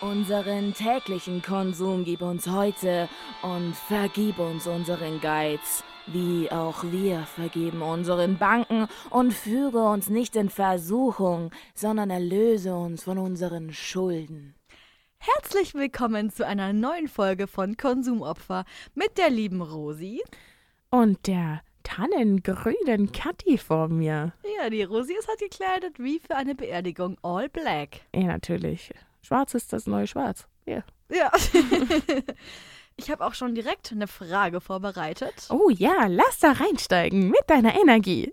Unseren täglichen Konsum gib uns heute und vergib uns unseren Geiz, wie auch wir vergeben unseren Banken und führe uns nicht in Versuchung, sondern erlöse uns von unseren Schulden. Herzlich willkommen zu einer neuen Folge von Konsumopfer mit der lieben Rosi. Und der tannengrünen Kathi vor mir. Ja, die Rosi ist halt gekleidet wie für eine Beerdigung, all black. Ja, natürlich. Schwarz ist das neue Schwarz. Ja. Ja. ich habe auch schon direkt eine Frage vorbereitet. Oh ja, lass da reinsteigen mit deiner Energie.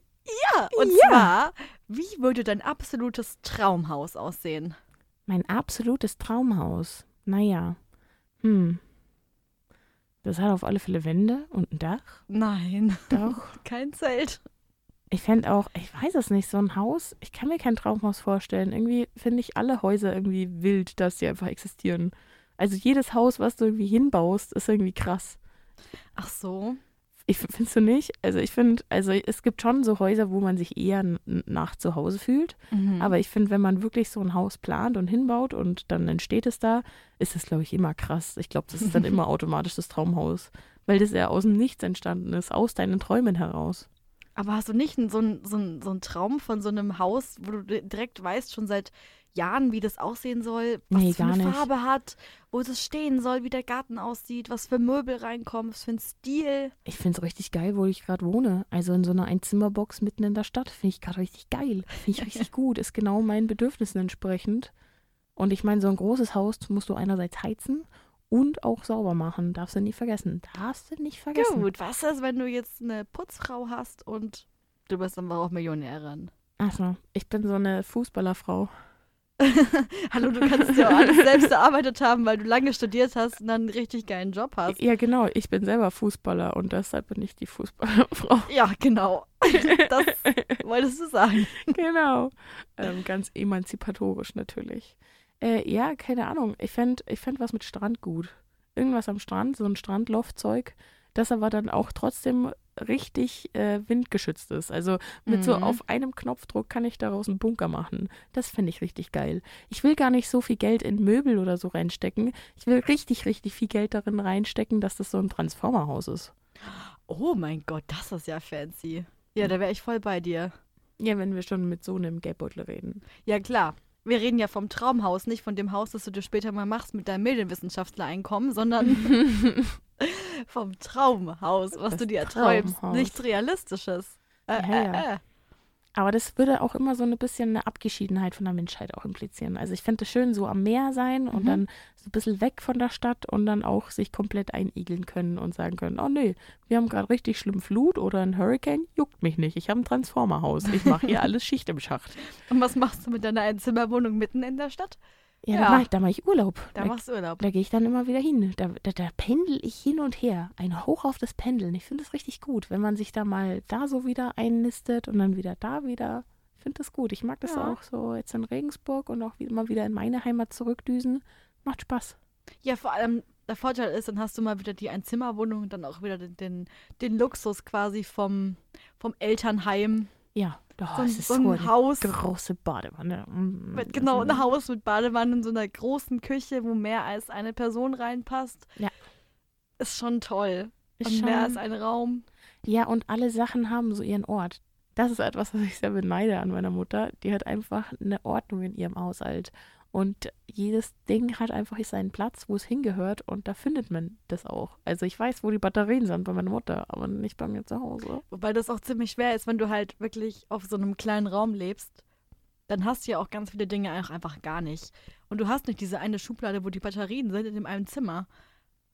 Ja, und Ja. zwar, wie würde dein absolutes Traumhaus aussehen? Mein absolutes Traumhaus. Naja. Hm. Das hat auf alle Fälle Wände und ein Dach. Nein, Doch. kein Zelt. Ich fände auch, ich weiß es nicht, so ein Haus, ich kann mir kein Traumhaus vorstellen. Irgendwie finde ich alle Häuser irgendwie wild, dass sie einfach existieren. Also jedes Haus, was du irgendwie hinbaust, ist irgendwie krass. Ach so. Ich findest du nicht? Also ich finde, also es gibt schon so Häuser, wo man sich eher nach zu Hause fühlt. Mhm. Aber ich finde, wenn man wirklich so ein Haus plant und hinbaut und dann entsteht es da, ist es, glaube ich, immer krass. Ich glaube, das ist dann immer automatisch das Traumhaus. Weil das ja aus dem Nichts entstanden ist, aus deinen Träumen heraus. Aber hast du nicht so einen so ein- so ein Traum von so einem Haus, wo du di- direkt weißt, schon seit Jahren, wie das aussehen soll, was Nee, für eine nicht. Farbe hat, wo es stehen soll, wie der Garten aussieht, was für Möbel reinkommen, was für ein Stil? Ich finde es richtig geil, wo ich gerade wohne. Also in so einer Einzimmerbox mitten in der Stadt. Finde ich gerade richtig geil. Finde ich richtig gut. Ist genau meinen Bedürfnissen entsprechend. Und ich meine, so ein großes Haus musst du einerseits heizen und auch sauber machen. Darfst du nicht vergessen. Darfst du nicht vergessen. Gut, was ist, wenn du jetzt eine Putzfrau hast und du bist dann auch Millionärin? Achso, ich bin so eine Fußballerfrau. Hallo, du kannst ja auch alles selbst erarbeitet haben, weil du lange studiert hast und dann einen richtig geilen Job hast. Ja, genau. Ich bin selber Fußballer und deshalb bin ich die Fußballerfrau. Ja, genau. Das wolltest du sagen. genau. Ähm, ganz emanzipatorisch natürlich. Äh, ja, keine Ahnung. Ich fände ich fänd was mit Strand gut. Irgendwas am Strand, so ein Strandloftzeug, das aber dann auch trotzdem richtig äh, windgeschützt ist. Also mit so Mhm. auf einem Knopfdruck kann ich daraus einen Bunker machen. Das finde ich richtig geil. Ich will gar nicht so viel Geld in Möbel oder so reinstecken. Ich will richtig, richtig viel Geld darin reinstecken, dass das so ein Transformerhaus ist. Oh mein Gott, das ist ja fancy. Ja, da wäre ich voll bei dir. Ja, wenn wir schon mit so einem Geldbeutel reden. Ja, klar. Wir reden ja vom Traumhaus, nicht von dem Haus, das du dir später mal machst mit deinem Medienwissenschaftler-Einkommen, sondern vom Traumhaus, was Das du dir erträumst. Traumhaus. Nichts Realistisches. Äh, Ja, ja. Äh, äh. Aber das würde auch immer so ein bisschen eine Abgeschiedenheit von der Menschheit auch implizieren. Also ich fände es schön, so am Meer sein und Mhm. dann so ein bisschen weg von der Stadt und dann auch sich komplett einigeln können und sagen können, oh nee, wir haben gerade richtig schlimm Flut oder ein Hurricane, juckt mich nicht. Ich habe ein Transformerhaus. Ich mache hier alles Schicht im Schacht. Und was machst du mit deiner Einzimmerwohnung mitten in der Stadt? Ja, Ja. da mache ich, da mach ich Urlaub. Da Da, machst du Urlaub. da gehe ich dann immer wieder hin. Da, da, da pendel ich hin und her. Ein Hoch auf das Pendeln. Ich finde das richtig gut, wenn man sich da mal da so wieder einnistet und dann wieder da wieder. Ich finde das gut. Ich mag das Ja. auch so jetzt in Regensburg und auch immer wieder in meine Heimat zurückdüsen. Macht Spaß. Ja, vor allem der Vorteil ist, dann hast du mal wieder die Einzimmerwohnung und dann auch wieder den, den, den Luxus quasi vom, vom Elternheim. Ja, oh, so ein, so so ein eine Haus. große Badewanne. Mm, Mit, das genau, ein Haus mit Badewanne in so einer großen Küche, wo mehr als eine Person reinpasst. Ja. Ist schon toll. Ist Und mehr als schon- ein Raum. Ja, und alle Sachen haben so ihren Ort. Das ist etwas, was ich sehr beneide an meiner Mutter. Die hat einfach eine Ordnung in ihrem Haushalt. Und jedes Ding hat einfach seinen Platz, wo es hingehört. Und da findet man das auch. Also ich weiß, wo die Batterien sind bei meiner Mutter, aber nicht bei mir zu Hause. Wobei das auch ziemlich schwer ist, wenn du halt wirklich auf so einem kleinen Raum lebst. Dann hast du ja auch ganz viele Dinge einfach gar nicht. Und du hast nicht diese eine Schublade, wo die Batterien sind in dem einen Zimmer.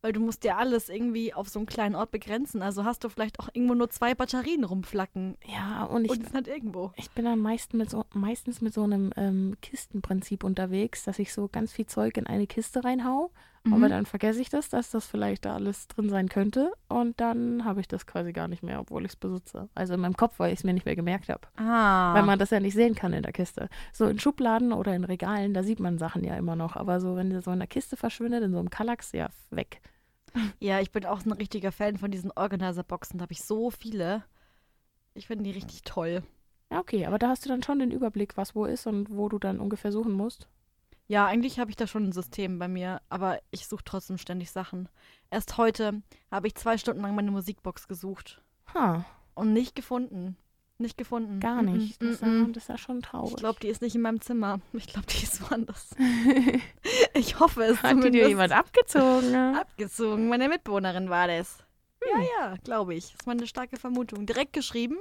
Weil du musst ja alles irgendwie auf so einem kleinen Ort begrenzen. Also hast du vielleicht auch irgendwo nur zwei Batterien rumflacken. Ja, und ich, und sind halt irgendwo. ich bin dann meist mit so, meistens mit so einem ähm, Kistenprinzip unterwegs, dass ich so ganz viel Zeug in eine Kiste reinhau. Mhm. Aber dann vergesse ich das, dass das vielleicht da alles drin sein könnte. Und dann habe ich das quasi gar nicht mehr, obwohl ich es besitze. Also in meinem Kopf, weil ich es mir nicht mehr gemerkt habe. Ah. Weil man das ja nicht sehen kann in der Kiste. So in Schubladen oder in Regalen, da sieht man Sachen ja immer noch. Aber so, wenn der so in der Kiste verschwindet, in so einem Kallax, ja, weg. Ja, ich bin auch so ein richtiger Fan von diesen Organizer-Boxen. Da habe ich so viele. Ich finde die richtig toll. Ja, okay, aber da hast du dann schon den Überblick, was wo ist und wo du dann ungefähr suchen musst. Ja, eigentlich habe ich da schon ein System bei mir, aber ich suche trotzdem ständig Sachen. Erst heute habe ich zwei Stunden lang meine Musikbox gesucht Ha, und nicht gefunden. Nicht gefunden. gar nicht. Das, mm-mm. ist- das ist ja schon traurig. Ich glaube, die ist nicht in meinem Zimmer. Ich glaube, die ist woanders. ich hoffe es Hat dir jemand abgezogen? ne? Abgezogen. Meine Mitbewohnerin war das. Ja, ja, glaube ich. Das ist meine starke Vermutung. Direkt geschrieben.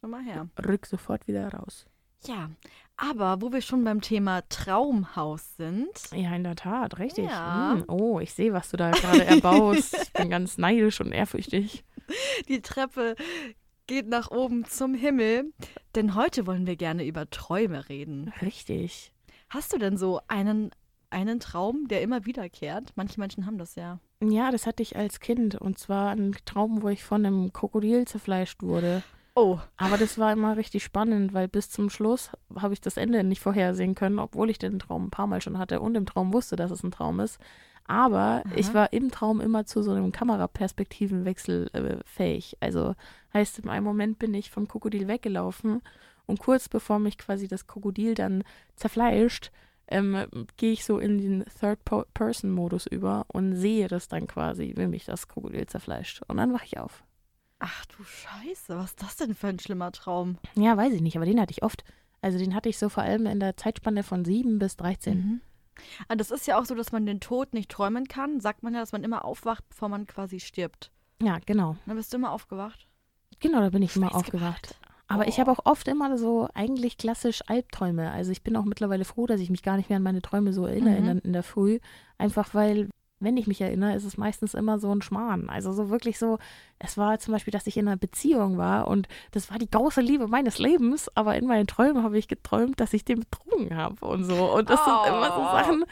Schon mal her. Rück sofort wieder raus. Ja, aber wo wir schon beim Thema Traumhaus sind. Ja, in der Tat, richtig. Ja. Hm, Oh, ich sehe, was du da gerade erbaust. ich bin ganz neidisch und ehrfürchtig. Die Treppe geht nach oben zum Himmel. Denn heute wollen wir gerne über Träume reden. Richtig. Hast du denn so einen, einen Traum, der immer wiederkehrt? Manche Menschen haben das ja. Ja, das hatte ich als Kind. Und zwar einen Traum, wo ich von einem Krokodil zerfleischt wurde. Oh, Aber das war immer richtig spannend, weil bis zum Schluss habe ich das Ende nicht vorhersehen können, obwohl ich den Traum ein paar Mal schon hatte und im Traum wusste, dass es ein Traum ist. Aber Aha. ich war im Traum immer zu so einem Kameraperspektivenwechsel äh, fähig. Also heißt, im einen Moment bin ich vom Krokodil weggelaufen und kurz bevor mich quasi das Krokodil dann zerfleischt, ähm, gehe ich so in den Third-Person-Modus über und sehe das dann quasi, wie mich das Krokodil zerfleischt. Und dann wache ich auf. Ach du Scheiße, was ist das denn für ein schlimmer Traum? Ja, weiß ich nicht, aber den hatte ich oft. Also den hatte ich so vor allem in der Zeitspanne von 7 bis 13. Mhm. Ah, das ist ja auch so, dass man den Tod nicht träumen kann. Sagt man ja, dass man immer aufwacht, bevor man quasi stirbt. Ja, genau. Dann bist du immer aufgewacht. Genau, da bin ich immer aufgewacht. Aber ich Oh. habe auch oft immer so eigentlich klassisch Albträume. Also ich bin auch mittlerweile froh, dass ich mich gar nicht mehr an meine Träume so erinnere in, Mhm. der, in der Früh. Einfach weil, wenn ich mich erinnere, ist es meistens immer so ein Schmarrn. Also so wirklich so, es war zum Beispiel, dass ich in einer Beziehung war und das war die große Liebe meines Lebens, aber in meinen Träumen habe ich geträumt, dass ich den betrogen habe und so. Und das sind immer so Oh. Sachen,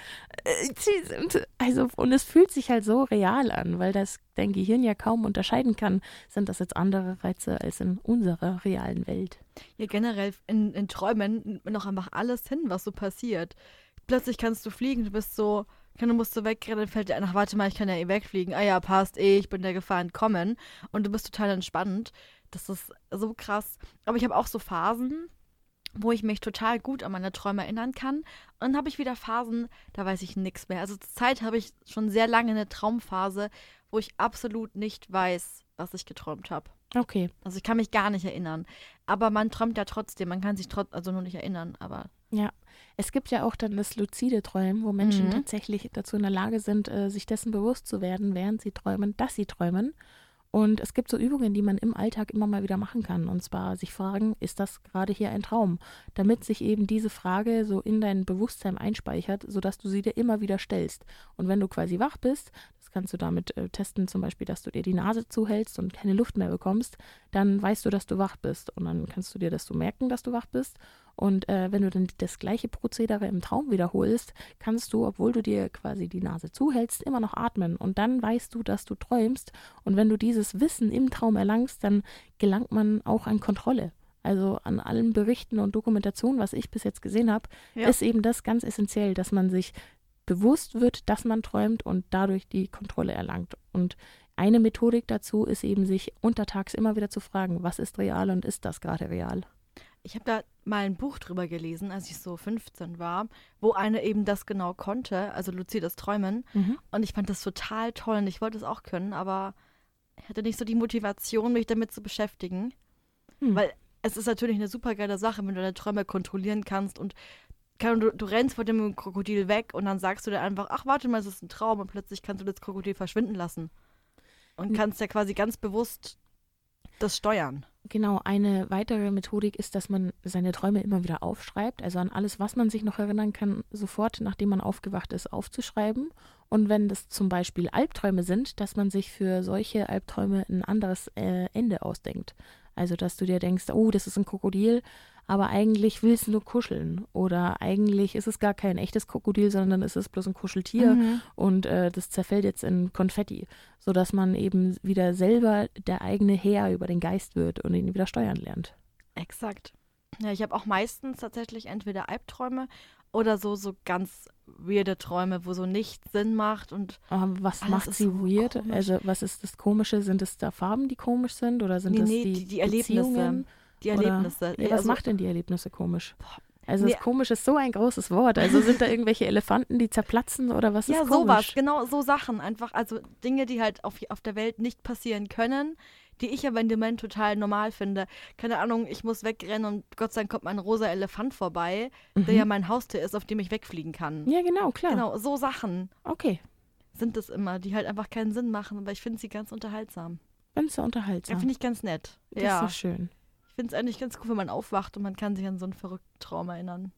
äh, die sind, also, und es fühlt sich halt so real an, weil das dein Gehirn ja kaum unterscheiden kann, sind das jetzt andere Reize als in unserer realen Welt. Ja, generell in, in Träumen auch einfach alles hin, was so passiert. Plötzlich kannst du fliegen, du bist so, du musst so wegrennen, dann fällt dir ein, ach warte mal, ich kann ja eh wegfliegen. Ah ja, passt eh, ich bin der Gefahr entkommen. Und du bist total entspannt. Das ist so krass. Aber ich habe auch so Phasen, wo ich mich total gut an meine Träume erinnern kann. Und dann habe ich wieder Phasen, da weiß ich nichts mehr. Also zur Zeit habe ich schon sehr lange eine Traumphase, wo ich absolut nicht weiß, was ich geträumt habe. Okay. Also ich kann mich gar nicht erinnern. Aber man träumt ja trotzdem. Man kann sich trotz, also nur nicht erinnern. Aber Es gibt ja auch dann das luzide Träumen, wo Menschen Mhm. tatsächlich dazu in der Lage sind, äh, sich dessen bewusst zu werden, während sie träumen, dass sie träumen. Und es gibt so Übungen, die man im Alltag immer mal wieder machen kann. Und zwar sich fragen, ist das gerade hier ein Traum? Damit sich eben diese Frage so in dein Bewusstsein einspeichert, sodass du sie dir immer wieder stellst. Und wenn du quasi wach bist, das kannst du damit äh, testen, zum Beispiel, dass du dir die Nase zuhältst und keine Luft mehr bekommst, dann weißt du, dass du wach bist. Und dann kannst du dir das so merken, dass du wach bist. Und äh, wenn du dann das gleiche Prozedere im Traum wiederholst, kannst du, obwohl du dir quasi die Nase zuhältst, immer noch atmen. Und dann weißt du, dass du träumst. Und wenn du dieses Wissen im Traum erlangst, dann gelangt man auch an Kontrolle. Also an allen Berichten und Dokumentationen, was ich bis jetzt gesehen habe, Ja. ist eben das ganz essentiell, dass man sich bewusst wird, dass man träumt und dadurch die Kontrolle erlangt. Und eine Methodik dazu ist eben, sich untertags immer wieder zu fragen, was ist real und ist das gerade real? ich habe da mal ein Buch drüber gelesen, als ich so 15 war, wo eine eben das genau konnte, also luzides Träumen. Und ich fand das total toll und ich wollte es auch können, aber ich hatte nicht so die Motivation, mich damit zu beschäftigen. Hm. Weil es ist natürlich eine super geile Sache, wenn du deine Träume kontrollieren kannst und du, du rennst vor dem Krokodil weg und dann sagst du dir einfach, ach warte mal, es ist ein Traum und plötzlich kannst du das Krokodil verschwinden lassen. Und kannst ja quasi ganz bewusst das steuern. Genau, eine weitere Methodik ist, dass man seine Träume immer wieder aufschreibt, also an alles, was man sich noch erinnern kann, sofort, nachdem man aufgewacht ist, aufzuschreiben. Und wenn das zum Beispiel Albträume sind, dass man sich für solche Albträume ein anderes äh, Ende ausdenkt. Also, dass du dir denkst, oh, das ist ein Krokodil, aber eigentlich willst du nur kuscheln. Oder eigentlich ist es gar kein echtes Krokodil, sondern es ist bloß ein Kuscheltier Mhm. und äh, das zerfällt jetzt in Konfetti, sodass man eben wieder selber der eigene Herr über den Geist wird und ihn wieder steuern lernt. Exakt. Ja, ich habe auch meistens tatsächlich entweder Albträume oder so, so ganz weirde Träume, wo so nichts Sinn macht und Aber was macht sie so weird? komisch. Also was ist das Komische? Sind es da Farben, die komisch sind oder sind Nee, das nee, die, die- die Erlebnisse. Die Oder- Erlebnisse. Ja, was Also, macht denn die Erlebnisse komisch? Also Nee. das komisch ist so ein großes Wort. Also sind da irgendwelche Elefanten, die zerplatzen oder was Ja, ist sowas, komisch? genau so Sachen einfach. Also Dinge, die halt auf, auf der Welt nicht passieren können, die ich aber in dem Moment total normal finde. Keine Ahnung, ich muss wegrennen und Gott sei Dank kommt mein rosa Elefant vorbei, der ja mein Haustier ist, auf dem ich wegfliegen kann. Mhm. Ja, genau, klar. Genau, so Sachen Okay, sind es immer, die halt einfach keinen Sinn machen, aber ich finde sie ganz unterhaltsam. ganz so Ja, unterhaltsam. finde ich ganz nett. das ja, ist so schön. Ich finde es eigentlich ganz cool, wenn man aufwacht und man kann sich an so einen verrückten Traum erinnern.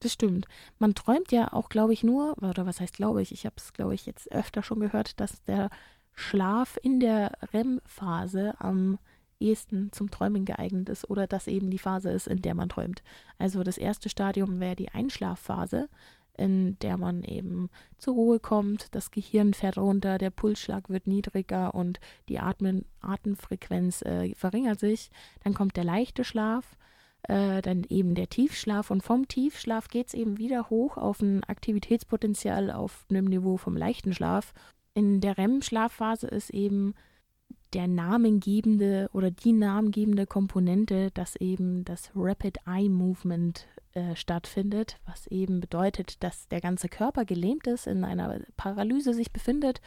Das stimmt. Man träumt ja auch, glaube ich, nur, oder was heißt glaube ich, ich habe es, glaube ich, jetzt öfter schon gehört, dass der Schlaf in der REM-Phase am ehesten zum Träumen geeignet ist oder dass eben die Phase ist, in der man träumt. Also das erste Stadium wäre die Einschlafphase, in der man eben zur Ruhe kommt, das Gehirn fährt runter, der Pulsschlag wird niedriger und die Atmen Atemfrequenz äh, verringert sich. Dann kommt der leichte Schlaf, äh, dann eben der Tiefschlaf und vom Tiefschlaf geht es eben wieder hoch auf ein Aktivitätspotenzial auf einem Niveau vom leichten Schlaf. In der REM-Schlafphase ist eben der namengebende oder die namengebende Komponente, dass eben das Rapid Eye Movement äh, stattfindet, was eben bedeutet, dass der ganze Körper gelähmt ist, in einer Paralyse sich befindet,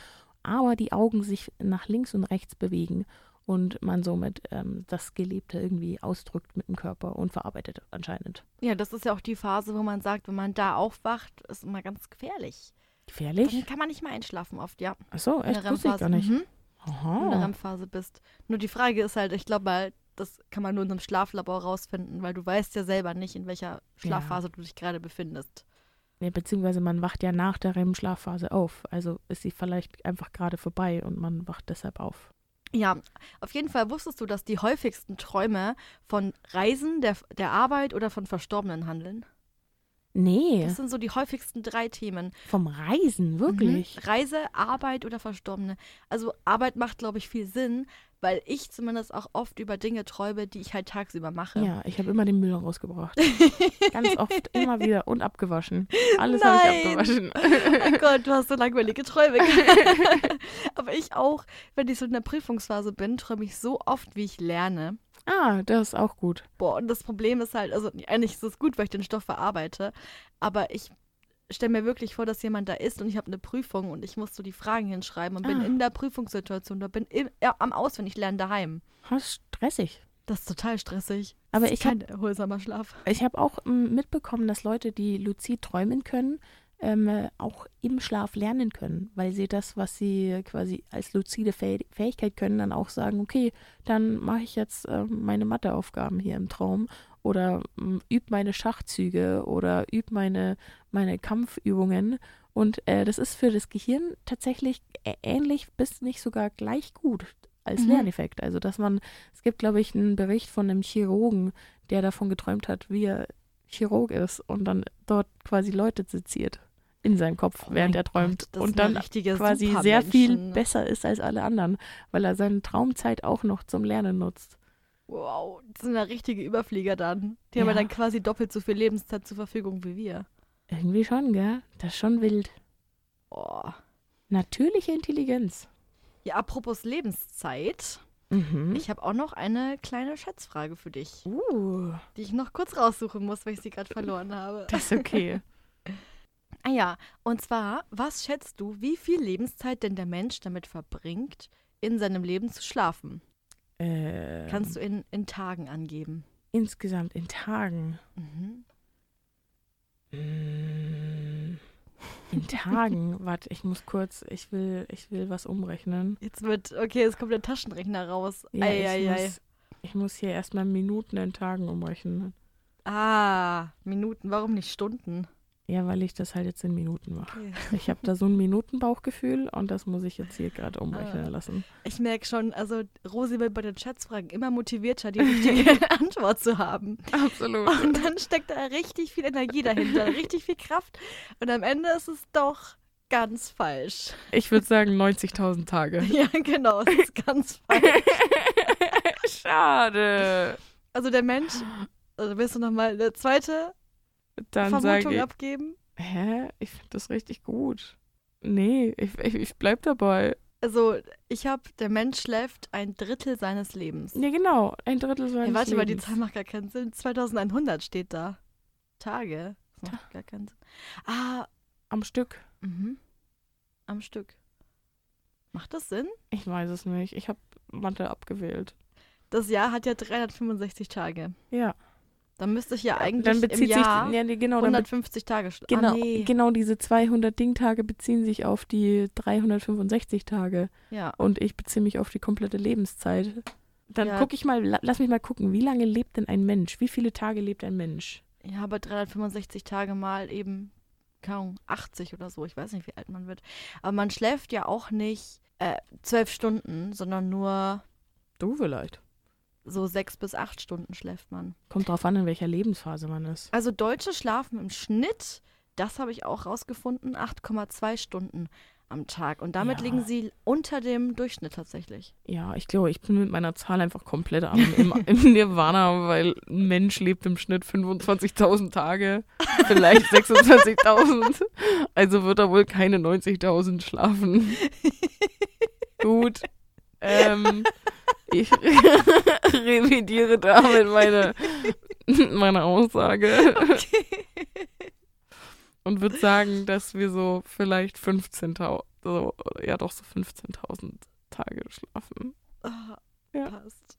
aber die Augen sich nach links und rechts bewegen und man somit ähm, das Gelebte irgendwie ausdrückt mit dem Körper und verarbeitet anscheinend. Ja, das ist ja auch die Phase, wo man sagt, wenn man da aufwacht, ist immer ganz gefährlich. Gefährlich? Dann kann man nicht mehr einschlafen oft, ja. Achso, In der echt? Wusste ich gar nicht. Mhm. In der. REM-Phase bist. Nur die Frage ist halt, ich glaube halt, das kann man nur in einem Schlaflabor rausfinden, weil du weißt ja selber nicht, in welcher Schlafphase du dich gerade befindest. Ja, beziehungsweise man wacht ja nach der REM-Schlafphase auf. Also ist sie vielleicht einfach gerade vorbei und man wacht deshalb auf. Ja, auf jeden Fall wusstest du, dass die häufigsten Träume von Reisen, der, der Arbeit oder von Verstorbenen handeln? Nee, Das sind so die häufigsten drei Themen. vom Reisen, wirklich. Mhm. Reise, Arbeit oder Verstorbene. Also Arbeit macht, glaube ich, viel Sinn, weil ich zumindest auch oft über Dinge träume, die ich halt tagsüber mache. Ja, ich habe immer den Müll rausgebracht. Ganz oft, immer wieder und abgewaschen. Alles habe ich abgewaschen. Oh Gott, du hast so langweilige Träume. Aber ich auch, wenn ich so in der Prüfungsphase bin, träume ich so oft, wie ich lerne. Ah, das ist auch gut. Boah, und das Problem ist halt, also eigentlich ist es gut, weil ich den Stoff verarbeite, aber ich stelle mir wirklich vor, dass jemand da ist und ich habe eine Prüfung und ich muss so die Fragen hinschreiben und bin Ah. in der Prüfungssituation, da bin im, ja, am Auswendig lernen daheim. Das ist stressig. Das ist total stressig. Aber das ist ich hab- kein erholsamer Schlaf. Ich habe auch ähm, mitbekommen, dass Leute, die luzid träumen können, ähm, äh, auch im Schlaf lernen können, weil sie das, was sie quasi als luzide Fäh Fähigkeit können, dann auch sagen, okay, dann mache ich jetzt ähm, meine Matheaufgaben hier im Traum oder ähm, übe meine Schachzüge oder übe meine, meine Kampfübungen. Und äh, das ist für das Gehirn tatsächlich ähnlich bis nicht sogar gleich gut als Mhm. Lerneffekt. Also, dass man, es gibt, glaube ich, einen Bericht von einem Chirurgen, der davon geträumt hat, wie er Chirurg ist und dann dort quasi Leute seziert in seinem Kopf, Oh während er träumt Gott, und dann quasi sehr viel Supermenschen. besser ist als alle anderen, weil er seine Traumzeit auch noch zum Lernen nutzt. Wow, das sind ja richtige Überflieger dann. Die haben ja Ja. dann quasi doppelt so viel Lebenszeit zur Verfügung wie wir. Irgendwie schon, gell? Das ist schon wild. Oh. Natürliche Intelligenz. Ja, apropos Lebenszeit. Mhm. Ich habe auch noch eine kleine Schätzfrage für dich, uh, die ich noch kurz raussuchen muss, weil ich sie gerade verloren habe. das ist okay. Ah ja, und zwar, was schätzt du, wie viel Lebenszeit denn der Mensch damit verbringt, in seinem Leben zu schlafen? ähm, Kannst du in, in Tagen angeben. insgesamt in Tagen. Mhm. Mm, In Tagen. Warte, ich muss kurz, ich will, ich will was umrechnen. Jetzt wird, okay, jetzt kommt der Taschenrechner raus. Ja, ich, Eieiei. muss, ich muss hier erstmal Minuten in Tagen umrechnen. Ah, Minuten, warum nicht Stunden? Ja, weil ich das halt jetzt in Minuten mache. Okay. Ich habe da so ein Minutenbauchgefühl und das muss ich jetzt hier gerade umrechnen Ah. lassen. Ich merke schon, also Rosi wird bei den Schätzfragen immer motivierter, die richtige Antwort zu haben. Absolut. Und dann steckt da richtig viel Energie dahinter, richtig viel Kraft. Und am Ende ist es doch ganz falsch. Ich würde sagen 90.000 Tage. Ja, genau, es ist ganz falsch. Schade. Also der Mensch, also willst du nochmal eine zweite Dann sage Vermutung ich, abgeben? hä? Ich finde das richtig gut. Nee, ich, ich, ich bleib dabei. Also ich habe, der Mensch schläft ein Drittel seines Lebens. Ja, genau. Ein Drittel seines Hey, warte mal, die Lebens. Zahl macht gar keinen Sinn. 2100 steht da. Tage. Das macht gar keinen Sinn. Ah, Am Stück. mhm. Am Stück. Macht das Sinn? Ich weiß es nicht. Ich habe Mathe abgewählt. Das Jahr hat ja 365 Tage. Ja. Dann müsste ich ja eigentlich dann im bezieht Jahr sich ja, genau, dann be 150 Tage schlafen. genau, ah, nee. genau diese 200 Dingtage beziehen sich auf die 365 Tage Ja. und ich beziehe mich auf die komplette Lebenszeit. Dann Ja. gucke ich mal, la- lass mich mal gucken, wie lange lebt denn ein Mensch? Wie viele Tage lebt ein Mensch? ja, aber 365 Tage mal eben, Ahnung, 80 oder so. Ich weiß nicht, wie alt man wird. Aber man schläft ja auch nicht äh, zwölf Stunden, sondern nur Du vielleicht. So sechs bis acht Stunden schläft man. Kommt drauf an, in welcher Lebensphase man ist. Also Deutsche schlafen im Schnitt, das habe ich auch rausgefunden, 8,2 Stunden am Tag. Und damit Ja. liegen sie unter dem Durchschnitt tatsächlich. Ja, ich glaube, ich bin mit meiner Zahl einfach komplett am, im, im Nirvana, weil ein Mensch lebt im Schnitt 25.000 Tage, vielleicht 26.000. Also wird er wohl keine 90.000 schlafen. Gut. Ähm, ich revidiere damit meine, meine Aussage und würde sagen, dass wir so vielleicht 15.000, so, ja doch so 15.000 Tage schlafen. Ah, Ja. Passt.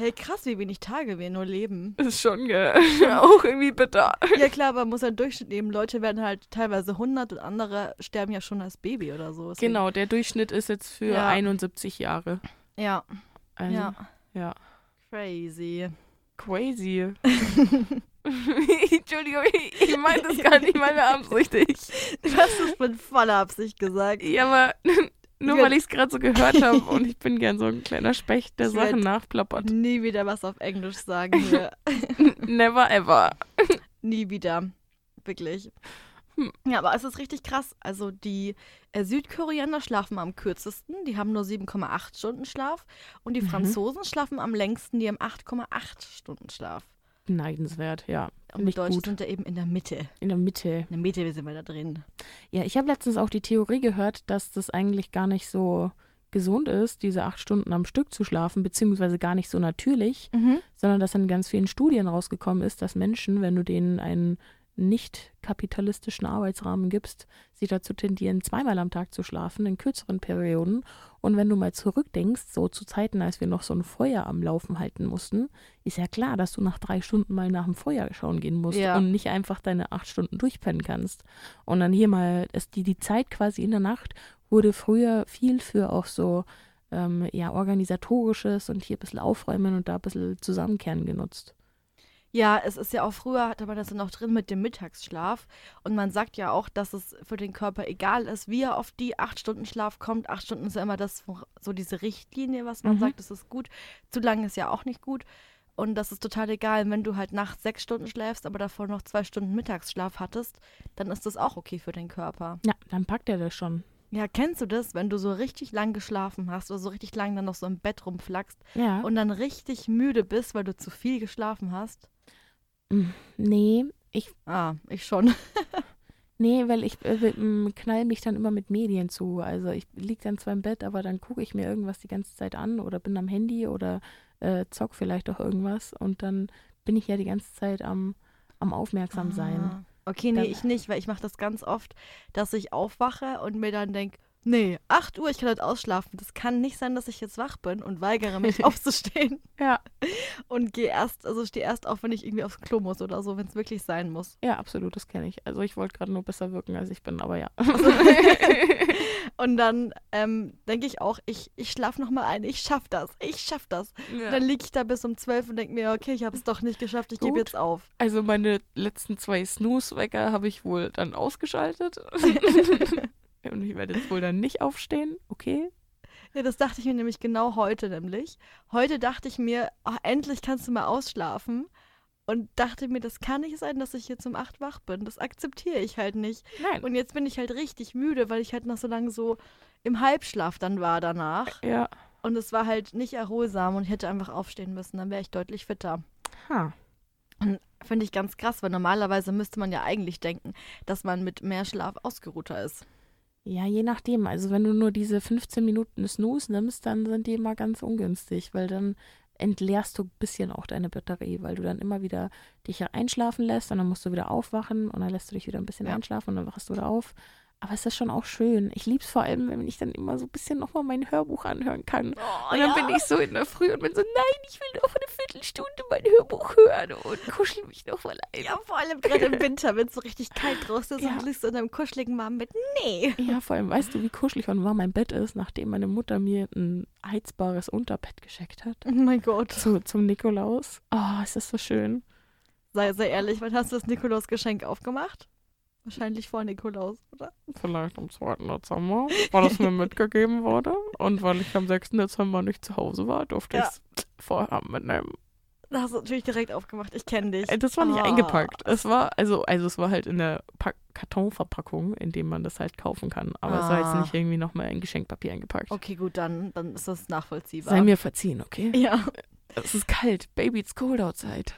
Hey, krass, wie wenig Tage wir nur leben. Ist schon gell. Auch irgendwie bitter. Ja klar, aber man muss ja einen Durchschnitt nehmen. Leute werden halt teilweise 100 und andere sterben ja schon als Baby oder so. Deswegen- Genau, der Durchschnitt ist jetzt für Ja. 71 Jahre. Ja, Also, ja. ja. Crazy. Crazy. Entschuldigung, ich, ich meine das gar nicht mal beabsichtigt. Du hast es mit voller Absicht gesagt. Ja, aber nur weil ich es gerade so gehört habe und ich bin gern so ein kleiner Specht, der Ich Sachen nachplappert. Nie wieder was auf Englisch sagen hier. Never ever. Nie wieder. Wirklich. Hm. Ja, aber es ist richtig krass. Also die äh, Südkoreaner schlafen am kürzesten, die haben nur 7,8 Stunden Schlaf. Und die Mhm. Franzosen schlafen am längsten, die haben 8,8 Stunden Schlaf. Beneidenswert, ja. Und ich Deutschen gut. sind da eben in der Mitte. In der Mitte. In der Mitte sind wir da drin. Ja, ich habe letztens auch die Theorie gehört, dass das eigentlich gar nicht so gesund ist, diese acht Stunden am Stück zu schlafen, beziehungsweise gar nicht so natürlich, sondern dass in ganz vielen Studien rausgekommen ist, dass Menschen, wenn du denen einen nicht kapitalistischen Arbeitsrahmen gibst, sie dazu tendieren, zweimal am Tag zu schlafen, in kürzeren Perioden. Und wenn du mal zurückdenkst, so zu Zeiten, als wir noch so ein Feuer am Laufen halten mussten, ist ja klar, dass du nach drei Stunden mal nach dem Feuer schauen gehen musst Ja. und nicht einfach deine acht Stunden durchpennen kannst. Und dann hier mal, ist die, die Zeit quasi in der Nacht wurde früher viel für auch so ähm, ja, organisatorisches und hier ein bisschen aufräumen und da ein bisschen zusammenkehren genutzt. Ja, es ist ja auch früher, hatte man das dann noch drin mit dem Mittagsschlaf. Und man sagt ja auch, dass es für den Körper egal ist, wie er auf die acht Stunden Schlaf kommt. Acht Stunden ist ja immer das, so diese Richtlinie, was man Mhm. sagt, das ist gut. Zu lang ist ja auch nicht gut. Und das ist total egal. Wenn du halt nachts sechs Stunden schläfst, aber davor noch zwei Stunden Mittagsschlaf hattest, dann ist das auch okay für den Körper. Ja, dann packt er das schon. Ja, kennst du das, wenn du so richtig lang geschlafen hast oder so richtig lang dann noch so im Bett rumflackst Ja. und dann richtig müde bist, weil du zu viel geschlafen hast? Nee, ich, Ah, ich schon. nee, weil ich äh, knall mich dann immer mit Medien zu. Also ich lieg dann zwar im Bett, aber dann gucke ich mir irgendwas die ganze Zeit an oder bin am Handy oder äh, zock vielleicht auch irgendwas und dann bin ich ja die ganze Zeit am, am aufmerksam sein. Ah. Okay, nee, Dann- ich nicht, weil ich mache das ganz oft, dass ich aufwache und mir dann denke, nee, 8 Uhr, ich kann heute ausschlafen. Das kann nicht sein, dass ich jetzt wach bin und weigere mich aufzustehen Ja. und gehe erst, also stehe erst auf, wenn ich irgendwie aufs Klo muss oder so, wenn es wirklich sein muss. Ja, absolut, das kenne ich. Also ich wollte gerade nur besser wirken, als ich bin, aber ja. Und dann ähm, denke ich auch, ich, ich schlafe nochmal ein, ich schaff das, ich schaff das. Ja. Dann liege ich da bis um 12 und denke mir, okay, ich habe es doch nicht geschafft, ich gebe jetzt auf. Also meine letzten zwei Snooze-Wecker habe ich wohl dann ausgeschaltet. Und ich werde jetzt wohl dann nicht aufstehen. Okay. Ja, das dachte ich mir nämlich genau heute nämlich. Heute dachte ich mir, oh, endlich kannst du mal ausschlafen. Und dachte mir, das kann nicht sein, dass ich jetzt um 8 wach bin. Das akzeptiere ich halt nicht. Nein. Und jetzt bin ich halt richtig müde, weil ich halt noch so lange so im Halbschlaf dann war danach. ja. Und es war halt nicht erholsam und ich hätte einfach aufstehen müssen. Dann wäre ich deutlich fitter. Ha. Finde ich ganz krass, weil normalerweise müsste man ja eigentlich denken, dass man mit mehr Schlaf ausgeruhter ist. Ja, je nachdem. Also wenn du nur diese 15 Minuten Snooze nimmst, dann sind die immer ganz ungünstig, weil dann entleerst du ein bisschen auch deine Batterie, weil du dann immer wieder dich einschlafen lässt und dann musst du wieder aufwachen und dann lässt du dich wieder ein bisschen Ja. einschlafen und dann wachst du wieder auf. Aber es ist schon auch schön. Ich liebe es vor allem, wenn ich dann immer so ein bisschen nochmal mein Hörbuch anhören kann. Oh, Und dann bin ich so in der Früh und bin so, nein, ich will noch eine Viertelstunde mein Hörbuch hören und kuschel mich noch mal ein. Ja, vor allem gerade im Winter, wenn es so richtig kalt draußen ist Ja. und du liegst in deinem kuscheligen warmen Bett. Nee. Ja, vor allem, weißt du, wie kuschelig und warm mein Bett ist, nachdem meine Mutter mir ein heizbares Unterbett geschenkt hat. Oh mein Gott. Zu, zum Nikolaus. Oh, ist das so schön. Sei, sei ehrlich, wann hast du das Nikolaus-Geschenk aufgemacht? Wahrscheinlich vor Nikolaus, oder? Vielleicht am 2. Dezember, weil es mir mitgegeben wurde. Und weil ich am 6. Dezember nicht zu Hause war, durfte Ja. ich es vorher mitnehmen. Da hast du natürlich direkt aufgemacht. Ich kenne dich. Das war nicht Ah. eingepackt. Es war, also, also es war halt in der Pack Kartonverpackung, in dem man das halt kaufen kann. Aber es war jetzt Ah. nicht irgendwie nochmal in Geschenkpapier eingepackt. Okay, gut, dann, dann ist das nachvollziehbar. Sei mir verziehen, okay? ja. Es ist kalt. Baby, it's cold outside.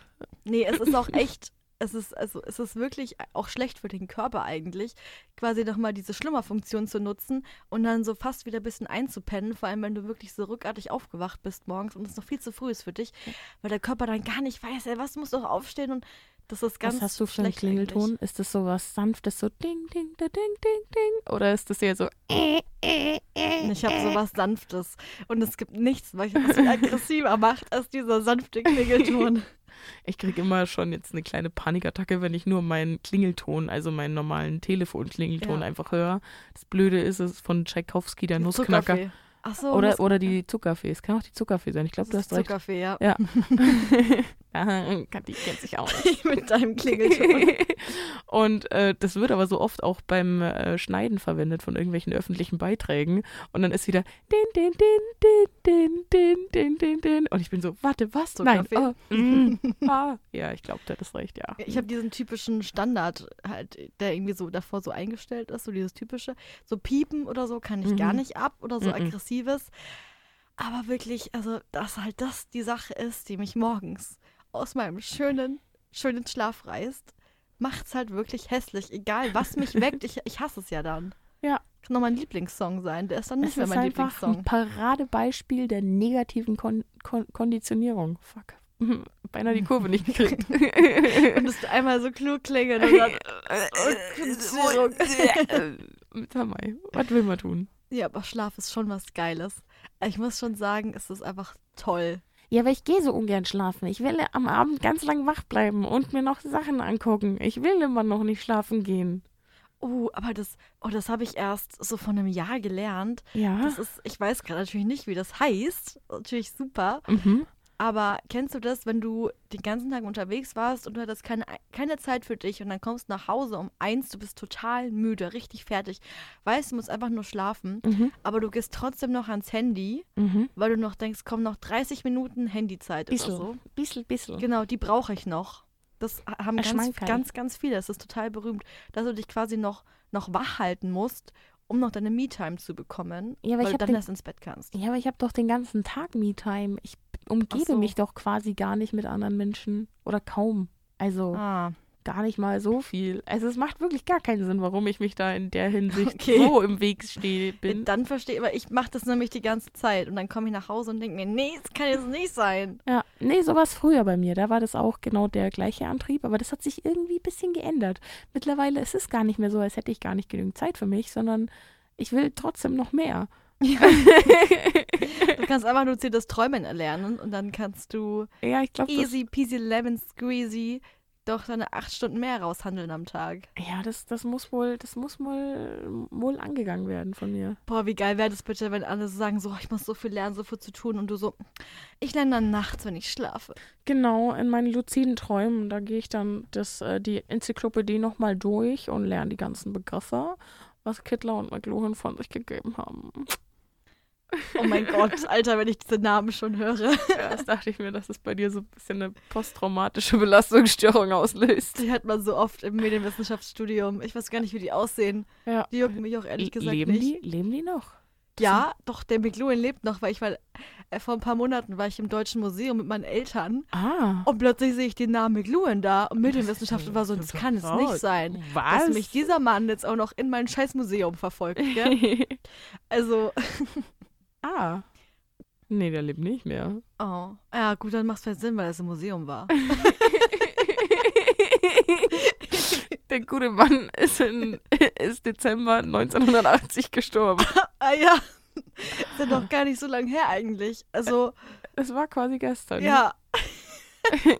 Nee, es ist auch echt, es ist, also es ist wirklich auch schlecht für den Körper eigentlich, quasi nochmal diese Schlummerfunktion zu nutzen und dann so fast wieder ein bisschen einzupennen, vor allem wenn du wirklich so rückartig aufgewacht bist morgens und es noch viel zu früh ist für dich, weil der Körper dann gar nicht weiß, ey, was muss doch aufstehen und das ist ganz Was hast du für einen Klingelton? eigentlich. Ist das so was Sanftes, so ding, ding, da, ding, ding, ding? Oder ist das eher so Ich habe äh? sowas Sanftes und es gibt nichts, was was mich aggressiver macht als dieser sanfte Klingelton. Ich kriege immer schon jetzt eine kleine Panikattacke, wenn ich nur meinen Klingelton, also meinen normalen Telefonklingelton Ja. einfach höre. Das Blöde ist, es ist von Tchaikovsky, der Nussknacker. Zuckerfee. Ach so, Oder, oder die Zuckerfee. Es kann auch die Zuckerfee sein. Ich glaube, du das hast ist recht. Zuckerfee, ja. Ja. Kathi kennt sich aus. Mit deinem Klingelton. Und äh, das wird aber so oft auch beim äh, Schneiden verwendet von irgendwelchen öffentlichen Beiträgen. Und dann ist wieder din, din, din, din, din, din, din, din. Und ich bin so, warte, was? Nein. Zuckerfee. Oh, mm, ah. Ja, ich glaube, das ist recht, ja. Ich habe diesen typischen Standard halt, der irgendwie so davor so eingestellt ist, so dieses typische. So piepen oder so kann ich gar Mhm. nicht ab oder so Mhm. aggressives. Aber wirklich, also, dass halt das die Sache ist, die mich morgens aus meinem schönen, schönen Schlaf reißt, macht's halt wirklich hässlich. Egal, was mich weckt, ich, ich hasse es ja dann. Ja. Kann noch mein Lieblingssong sein. Der ist dann nicht Es mehr ist mein einfach ein Lieblingssong. Paradebeispiel der negativen Kon Kon Konditionierung. Fuck. Beinahe die Kurve nicht gekriegt. Könntest du einmal so klug klingen und dann. Sag mal, was will man tun? Ja, aber Schlaf ist schon was Geiles. Ich muss schon sagen, es ist einfach toll. Ja, aber ich gehe so ungern schlafen. Ich will am Abend ganz lang wach bleiben und mir noch Sachen angucken. Ich will immer noch nicht schlafen gehen. Oh, aber das, oh, das habe ich erst so vor einem Jahr gelernt. Ja. Das ist, ich weiß gerade natürlich nicht, wie das heißt. Natürlich super. Mhm. Aber kennst du das, wenn du den ganzen Tag unterwegs warst und du hattest keine, keine Zeit für dich und dann kommst du nach Hause um eins, du bist total müde, richtig fertig. Weißt, du musst einfach nur schlafen, Mhm. aber du gehst trotzdem noch ans Handy, Mhm. weil du noch denkst, komm, noch 30 Minuten Handyzeit oder Bissl. so. Bissl, bissl. Genau, die brauche ich noch. Das haben ganz, ganz, ganz viele. Das ist total berühmt, dass du dich quasi noch, noch wach halten musst, um noch deine Me-Time zu bekommen, Ja, ich weil du dann den- erst ins Bett kannst. Ja, aber ich habe doch den ganzen Tag Me-Time. Ich umgebe so. mich doch quasi gar nicht mit anderen Menschen. Oder kaum. Also Ah, gar nicht mal so viel. Also es macht wirklich gar keinen Sinn, warum ich mich da in der Hinsicht Okay. so im Weg stehe bin. dann verstehe ich, aber ich mache das nämlich die ganze Zeit und dann komme ich nach Hause und denke mir, nee, das kann jetzt nicht sein. Ja, nee, sowas früher bei mir. Da war das auch genau der gleiche Antrieb, aber das hat sich irgendwie ein bisschen geändert. Mittlerweile ist es gar nicht mehr so, als hätte ich gar nicht genügend Zeit für mich, sondern ich will trotzdem noch mehr. Du kannst einfach nur das Träumen erlernen und dann kannst du ja, das, easy peasy lemon squeezy doch deine acht Stunden mehr raushandeln am Tag. ja, das, das muss wohl, das muss wohl, wohl angegangen werden von mir. Boah, wie geil wäre das bitte, wenn alle so sagen, so, ich muss so viel lernen, so viel zu tun und du so, ich lerne dann nachts, wenn ich schlafe. Genau, in meinen luziden Träumen, da gehe ich dann das, äh, die Enzyklopädie nochmal durch und lerne die ganzen Begriffe, was Kittler und McLuhan von sich gegeben haben. Oh mein Gott, Alter, wenn ich diese Namen schon höre. Ja, das dachte ich mir, dass es bei dir so ein bisschen eine posttraumatische Belastungsstörung auslöst. Die hat man so oft im Medienwissenschaftsstudium. Ich weiß gar nicht, wie die aussehen. Ja. Die jucken mich auch ehrlich gesagt leben nicht. die? Leben die noch? Das Ja, doch, der McLuhan lebt noch, weil ich äh, vor ein paar Monaten war ich im Deutschen Museum mit meinen Eltern Ah. und plötzlich sehe ich den Namen McLuhan da und Medienwissenschaft war so, das kann es nicht sein. Was? Dass mich dieser Mann jetzt auch noch in mein scheiß Museum verfolgt, gell? Also, ah. Nee, der lebt nicht mehr. Oh. Ja, gut, dann macht es vielleicht Sinn, weil es im Museum war. der gute Mann ist, in, ist Dezember 1980 gestorben. ah ja. Ist ja doch gar nicht so lange her eigentlich. Also, Es war quasi gestern. ja.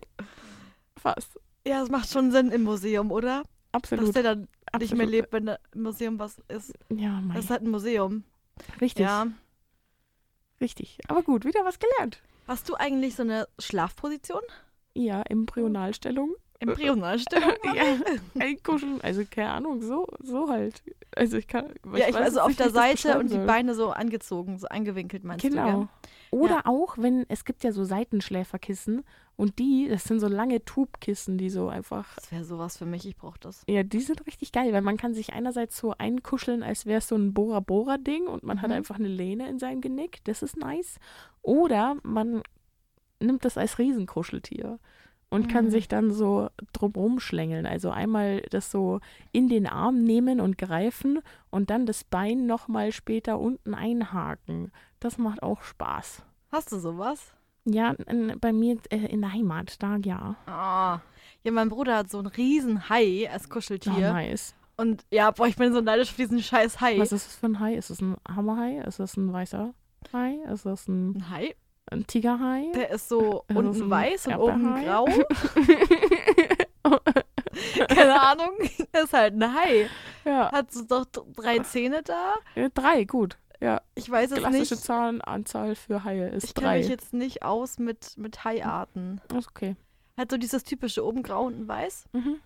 Fast. Ja, es macht schon Sinn im Museum, oder? Dass Absolut. der dann nicht mehr absolut. lebt, wenn im Museum was ist. Ja, mein, Das ist halt ein Museum. richtig. Ja. Richtig. Aber gut, wieder was gelernt. Hast du eigentlich so eine Schlafposition? Ja, Embryonalstellung. Embryonalstellung? ja, einkuscheln. Also keine Ahnung, so, so halt. Also ich kann. ja, ich weiß also jetzt auf der ich Seite und die. Beine so angezogen, so angewinkelt meinst du, Genau. gell? Oder Ja. auch, wenn, es gibt ja so Seitenschläferkissen und die, das sind so lange Tubkissen, die so einfach, Das wäre sowas für mich, ich brauche das. ja, die sind richtig geil, weil man kann sich einerseits so einkuscheln, als wäre es so ein Bora-Bora-Ding und man hat Mhm. einfach eine Lehne in seinem Genick, das ist nice. Oder man nimmt das als Riesenkuscheltier und kann Mhm. sich dann so drumrum schlängeln. Also einmal das so in den Arm nehmen und greifen und dann das Bein nochmal später unten einhaken. Das macht auch Spaß. Hast du sowas? Ja, in, bei mir äh, in der Heimat, da ja. Ah. Ja, mein Bruder hat so einen riesen Hai als Kuscheltier. nice. Und ja, boah, ich bin so neidisch auf diesen scheiß Hai. Was ist das für ein Hai? Ist das ein Hammerhai? Ist das ein weißer Hai? Ist das ein, Ein Hai? Ein Tigerhai? Der ist so das unten weiß und oben grau. Keine Ahnung. ist halt ein Hai. ja, Hat so doch drei Zähne da. äh, drei, gut. Ja, Ich weiß es klassische nicht. Zahlenanzahl für Haie ist Ich kenne drei. mich jetzt nicht aus mit, mit Haiarten. ist okay. Hat so dieses typische oben grau, unten weiß. Mhm.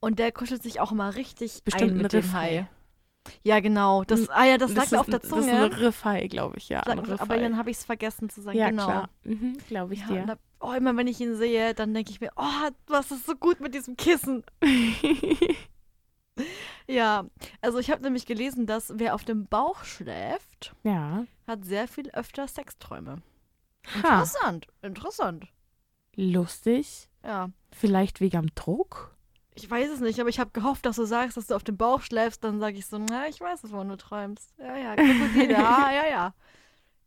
Und der kuschelt sich auch immer richtig Bestimmt ein ein mit dem Riffhai. Hai. Ja, genau. Das, ah ja, das, lag ist mir auf der Zunge. Das ist ein Riffhai, glaube ich, ja. Sag- aber dann habe ich es vergessen zu sagen. ja, genau. klar. Mhm, glaube ich Ja, dir. da, oh, immer wenn ich ihn sehe, dann denke ich mir, oh, hast es so gut mit diesem Kissen. Ja, also ich habe nämlich gelesen, dass wer auf dem Bauch schläft, ja. hat sehr viel öfter Sexträume. Ha, Interessant, interessant. lustig. Ja, Vielleicht wegen am Druck? Ich weiß es nicht, aber ich habe gehofft, dass du sagst, dass du auf dem Bauch schläfst. Dann sage ich so, na, ich weiß es, wo du träumst. Ja, ja, Krokodile, ah, ja, ja.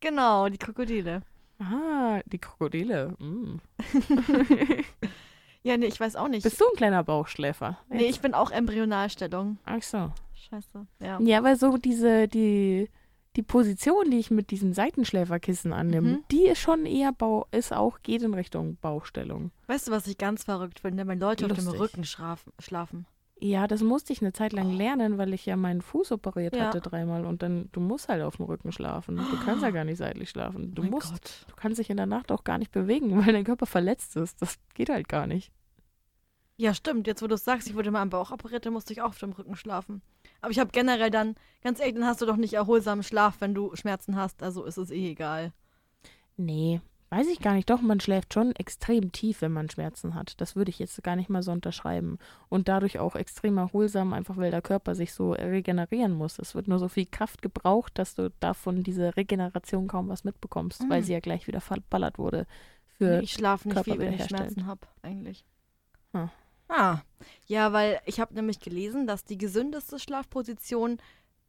Genau, die Krokodile. Ah, die Krokodile. Mm. Ja, nee, ich weiß auch nicht. Bist du ein kleiner Bauchschläfer? nee, ich bin auch Embryonalstellung. Ach so. Scheiße, ja. Ja, weil so diese, die, die Position, die ich mit diesem Seitenschläferkissen annehme, Mhm. die ist schon eher Bau, ist auch, geht in Richtung Bauchstellung. Weißt du, was ich ganz verrückt finde, wenn Leute auf dem Lustig. Rücken schlafen? Ja, das musste ich eine Zeit lang lernen, weil ich ja meinen Fuß operiert Oh. Ja. hatte dreimal und dann, du musst halt auf dem Rücken schlafen. Du kannst ja gar nicht seitlich schlafen. Du Mein musst, Gott. du kannst dich in der Nacht auch gar nicht bewegen, weil dein Körper verletzt ist. Das geht halt gar nicht. Ja, stimmt. Jetzt, wo du es sagst, ich wurde mal am Bauch operiert, dann musste ich auch auf dem Rücken schlafen. Aber ich habe generell dann, ganz ehrlich, dann hast du doch nicht erholsamen Schlaf, wenn du Schmerzen hast. Also ist es eh egal. Nee, weiß ich gar nicht. Doch, man schläft schon extrem tief, wenn man Schmerzen hat. Das würde ich jetzt gar nicht mal so unterschreiben. Und dadurch auch extrem erholsam, einfach weil der Körper sich so regenerieren muss. Es wird nur so viel Kraft gebraucht, dass du davon diese Regeneration kaum was mitbekommst, weil Mhm. sie ja gleich wieder verballert wurde. Für ich schlafe nicht viel, wenn ich. Schmerzen habe, eigentlich. Hm. Ah. Ja, weil ich habe nämlich gelesen, dass die gesündeste Schlafposition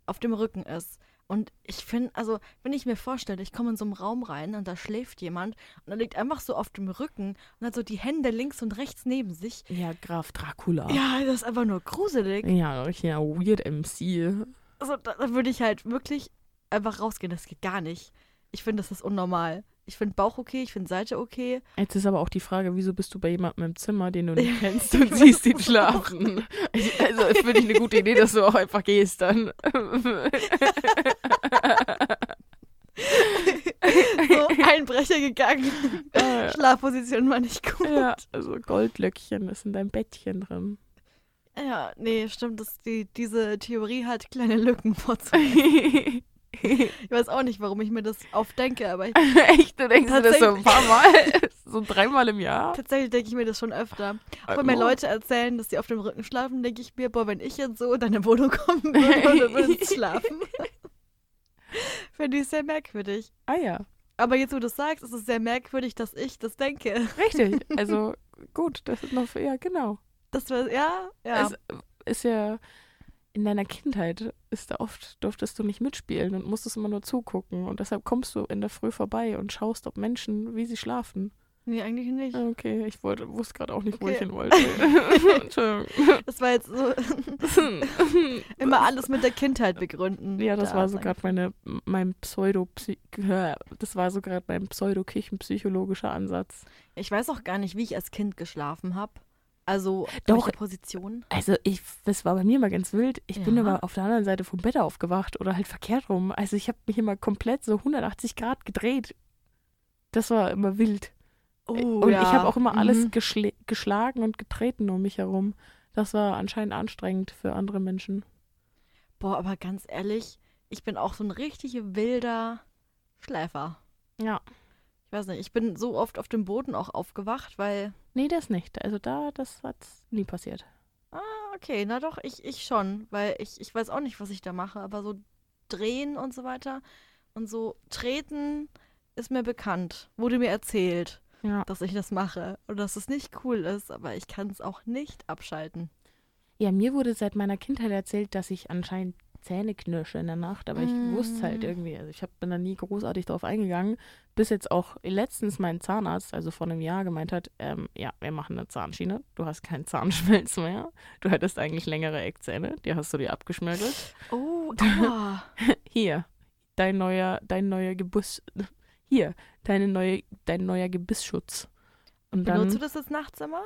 auf dem Rücken ist. Und ich finde, also, wenn ich mir vorstelle, ich komme in so einen Raum rein und da schläft jemand und er liegt einfach so auf dem Rücken und hat so die Hände links und rechts neben sich. ja, Graf Dracula. Ja, das ist einfach nur gruselig. Ja, richtig weird MC. Also, da, da würde ich halt wirklich einfach rausgehen. Das geht gar nicht. Ich finde, das ist unnormal. Ich finde Bauch okay, ich finde Seite okay. Jetzt ist aber auch die Frage, wieso bist du bei jemandem im Zimmer, den du nicht kennst und siehst ihn schlafen? Also, es finde ich eine gute Idee, dass du auch einfach gehst dann. So, Einbrecher gegangen. Äh, Schlafposition war nicht gut. ja, also Goldlöckchen ist in deinem Bettchen drin. Ja, nee, stimmt. Das, die, diese Theorie hat kleine Lücken vorzuweisen. Ich weiß auch nicht, warum ich mir das aufdenke, aber ich, Echt? Du denkst dir das so ein paar Mal? So dreimal im Jahr? tatsächlich denke ich mir das schon öfter. Auch wenn mir Leute erzählen, dass sie auf dem Rücken schlafen, denke ich mir, boah, wenn ich jetzt so in deine Wohnung kommen würde du würdest schlafen. Finde ich sehr merkwürdig. Ah ja, Aber jetzt, wo du es sagst, ist es sehr merkwürdig, dass ich das denke. richtig. Also gut, das ist noch, ja genau. Das war, ja, ja. Es ist ja, in deiner Kindheit ist da oft, durftest du nicht mitspielen und musstest immer nur zugucken. Und deshalb kommst du in der Früh vorbei und schaust, ob Menschen, wie sie schlafen. Nee, eigentlich nicht. Okay, ich wollte, wusste gerade auch nicht, wo Okay. ich hin wollte. Entschuldigung. Das war jetzt so immer alles mit der Kindheit begründen. Ja, das Da war so gerade meine, mein Pseudo, das war so gerade mein pseudo-kirchenpsychologischer Ansatz. Ich weiß auch gar nicht, wie ich als Kind geschlafen habe. Also, Doch. Position? Also ich, das war bei mir immer ganz wild. Ich bin Ja. aber auf der anderen Seite vom Bett aufgewacht oder halt verkehrt rum. Also ich habe mich immer komplett so 180 Grad gedreht. Das war immer wild. Oh, und ich habe auch immer alles Mhm. geschl geschlagen und getreten um mich herum. Das war anscheinend anstrengend für andere Menschen. Boah, aber ganz ehrlich, ich bin auch so ein richtig wilder Schläfer. Ja. Ich weiß nicht, ich bin so oft auf dem Boden auch aufgewacht, weil. Nee, das nicht. Also da, das hat nie passiert. Ah, okay, na doch, ich, ich schon. Weil ich, ich weiß auch nicht, was ich da mache, aber so drehen und so weiter und so treten ist mir bekannt. Wurde mir erzählt, Ja. dass ich das mache und dass es nicht cool ist, aber ich kann es auch nicht abschalten. Ja, mir wurde seit meiner Kindheit erzählt, dass ich anscheinend Zähne knirsche in der Nacht, aber ich wusste es halt Mm. irgendwie. Also ich hab, bin da nie großartig drauf eingegangen, bis jetzt auch letztens mein Zahnarzt, also vor einem Jahr, gemeint hat, ähm, ja, wir machen eine Zahnschiene, du hast keinen Zahnschmelz mehr, du hättest eigentlich längere Eckzähne, die hast du dir abgeschmirgelt. Oh, aua. Hier, dein neuer, dein neuer Gebiss, hier, deine neue, dein neuer Gebissschutz. Und dann, Benutzt du das jetzt nachts immer?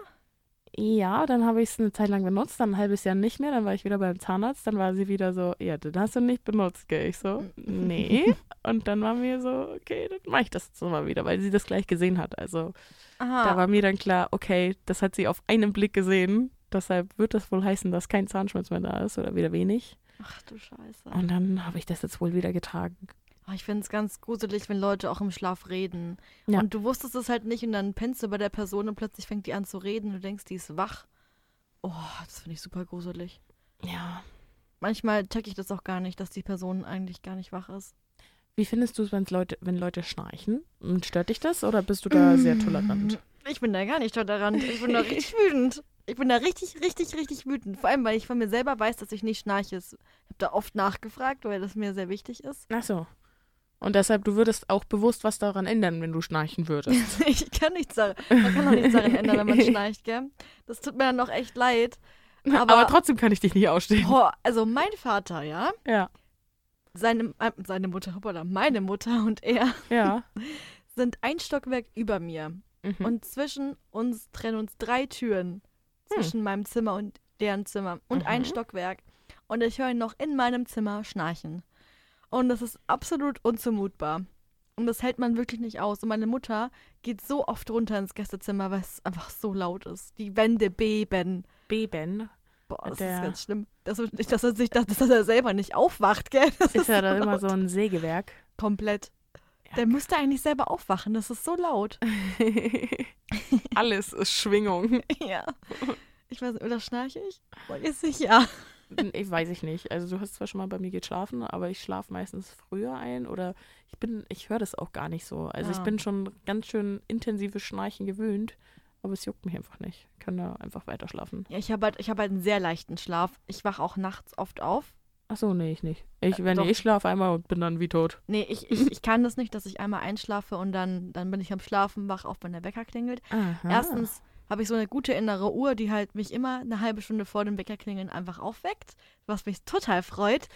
Ja, dann habe ich es eine Zeit lang benutzt, dann ein halbes Jahr nicht mehr, dann war ich wieder beim Zahnarzt, dann war sie wieder so, ja, den hast du nicht benutzt, gell? Ich so, nee. Und dann war mir so, okay, dann mache ich das jetzt mal wieder, weil sie das gleich gesehen hat. Also Aha. da war mir dann klar, okay, das hat sie auf einen Blick gesehen, deshalb wird das wohl heißen, dass kein Zahnschmelz mehr da ist oder wieder wenig. Ach du Scheiße. Und dann habe ich das jetzt wohl wieder getragen. Ah, Ich finde es ganz gruselig, wenn Leute auch im Schlaf reden. Ja. Und du wusstest es halt nicht und dann pennst du bei der Person und plötzlich fängt die an zu reden und du denkst, die ist wach. Oh, das finde ich super gruselig. Ja. Manchmal checke ich das auch gar nicht, dass die Person eigentlich gar nicht wach ist. Wie findest du es, Leute, wenn Leute schnarchen? Stört dich das oder bist du da sehr tolerant? Ich bin da gar nicht tolerant. Ich bin da richtig wütend. Ich bin da richtig, richtig, richtig wütend. Vor allem, weil ich von mir selber weiß, dass ich nicht schnarche. Ich habe da oft nachgefragt, weil das mir sehr wichtig ist. Ach so. Und deshalb, du würdest auch bewusst was daran ändern, wenn du schnarchen würdest. Ich kann nichts daran. Man kann auch nichts daran ändern, wenn man schnarcht, gell? Das tut mir dann auch echt leid. Aber, Aber- trotzdem kann ich dich nicht ausstehen. Boah, also mein Vater, ja, Ja, seine, äh, seine Mutter, hoppala, meine Mutter und er ja. sind ein Stockwerk über mir. Mhm. Und zwischen uns trennen uns drei Türen. Zwischen meinem Zimmer und deren Zimmer. Und ein Mhm. Stockwerk. Und ich höre ihn noch in meinem Zimmer schnarchen. Und das ist absolut unzumutbar. Und das hält man wirklich nicht aus. Und meine Mutter geht so oft runter ins Gästezimmer, weil es einfach so laut ist. Die Wände beben. Beben Boah, das Der- ist ganz schlimm. Das, nicht, dass, er sich, dass, dass er selber nicht aufwacht, gell? Das ist ja dann immer so ein Sägewerk. Komplett. Ja. Der müsste eigentlich selber aufwachen. Das ist so laut. Alles ist Schwingung. ja. Ich weiß nicht, oder schnarche ich? Boah, Ist sicher. Ich weiß ich nicht. Also du hast zwar schon mal bei mir geschlafen, aber ich schlafe meistens früher ein oder ich bin, ich höre das auch gar nicht so. Also ich Ja. bin schon ganz schön intensives Schnarchen gewöhnt, aber es juckt mich einfach nicht. Ich kann da einfach weiter schlafen. Ja, ich habe halt, ich hab halt einen sehr leichten Schlaf. Ich wache auch nachts oft auf. Ach so, nee, ich nicht. Ich, Äh, wenn doch. ich schlafe einmal und bin dann wie tot. Nee, ich, ich, ich kann das nicht, dass ich einmal einschlafe und dann, dann bin ich am Schlafen, wach auf, wenn der Wecker klingelt. Aha. Erstens habe ich so eine gute innere Uhr, die halt mich immer eine halbe Stunde vor dem Weckerklingeln einfach aufweckt, was mich total freut.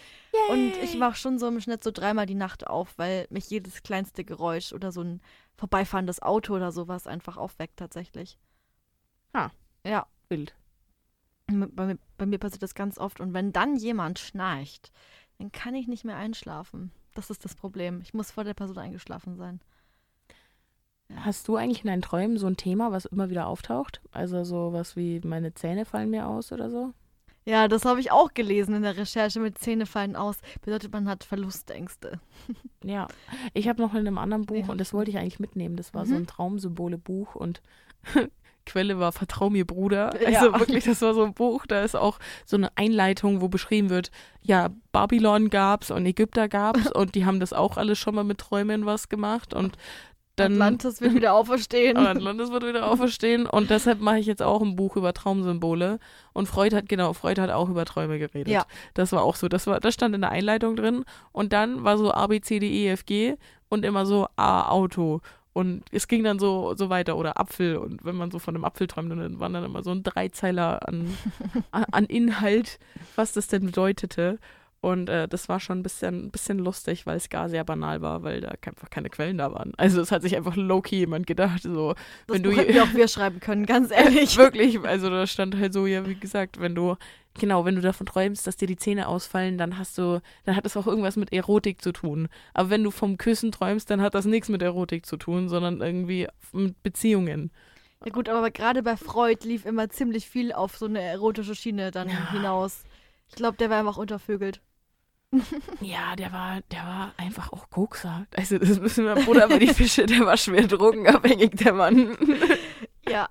Und ich wache schon so im Schnitt so dreimal die Nacht auf, weil mich jedes kleinste Geräusch oder so ein vorbeifahrendes Auto oder sowas einfach aufweckt tatsächlich. Ah. Ja, Wild. bei mir, bei mir passiert das ganz oft. Und wenn dann jemand schnarcht, dann kann ich nicht mehr einschlafen. Das ist das Problem. Ich muss vor der Person eingeschlafen sein. Hast du eigentlich in deinen Träumen so ein Thema, was immer wieder auftaucht? Also sowas wie meine Zähne fallen mir aus oder so? Ja, das habe ich auch gelesen in der Recherche mit Zähne fallen aus. Bedeutet, man hat Verlustängste. Ja, ich habe noch in einem anderen Buch, Ja. und das wollte ich eigentlich mitnehmen, das war so Mhm. ein Traumsymbole-Buch und Quelle war Vertrau mir, Bruder. Ja. Also wirklich, das war so ein Buch, da ist auch so eine Einleitung, wo beschrieben wird, ja, Babylon gab's und Ägypter gab's und die haben das auch alles schon mal mit Träumen was gemacht und dann Atlantis wird wieder auferstehen. Atlantis wird wieder auferstehen und deshalb mache ich jetzt auch ein Buch über Traumsymbole. Und Freud hat, genau, Freud hat auch über Träume geredet. Ja. Das war auch so. Das, war, das stand in der Einleitung drin. Und dann war so A, B, C, D, E, F, G und immer so A, Auto. Und es ging dann so, so weiter oder Apfel. Und wenn man so von einem Apfel träumt, dann waren dann immer so ein Dreizeiler an, an Inhalt, was das denn bedeutete. Und äh, das war schon ein bisschen, ein bisschen lustig, weil es gar sehr banal war, weil da einfach keine Quellen da waren. Also es hat sich einfach low-key jemand gedacht, so, das wenn du hätten wir auch wir schreiben können, ganz ehrlich. wirklich, also da stand halt so, ja, wie gesagt, wenn du, genau, wenn du davon träumst, dass dir die Zähne ausfallen, dann hast du, dann hat das auch irgendwas mit Erotik zu tun. Aber wenn du vom Küssen träumst, dann hat das nichts mit Erotik zu tun, sondern irgendwie mit Beziehungen. Ja gut, aber gerade bei Freud lief immer ziemlich viel auf so eine erotische Schiene dann Ja. hinaus. Ich glaube, der war einfach untervögelt. Ja, der war, der war einfach auch Kokser. Also das müssen wir, Bruder, aber die Fische, der war schwer drogenabhängig, der Mann. Ja,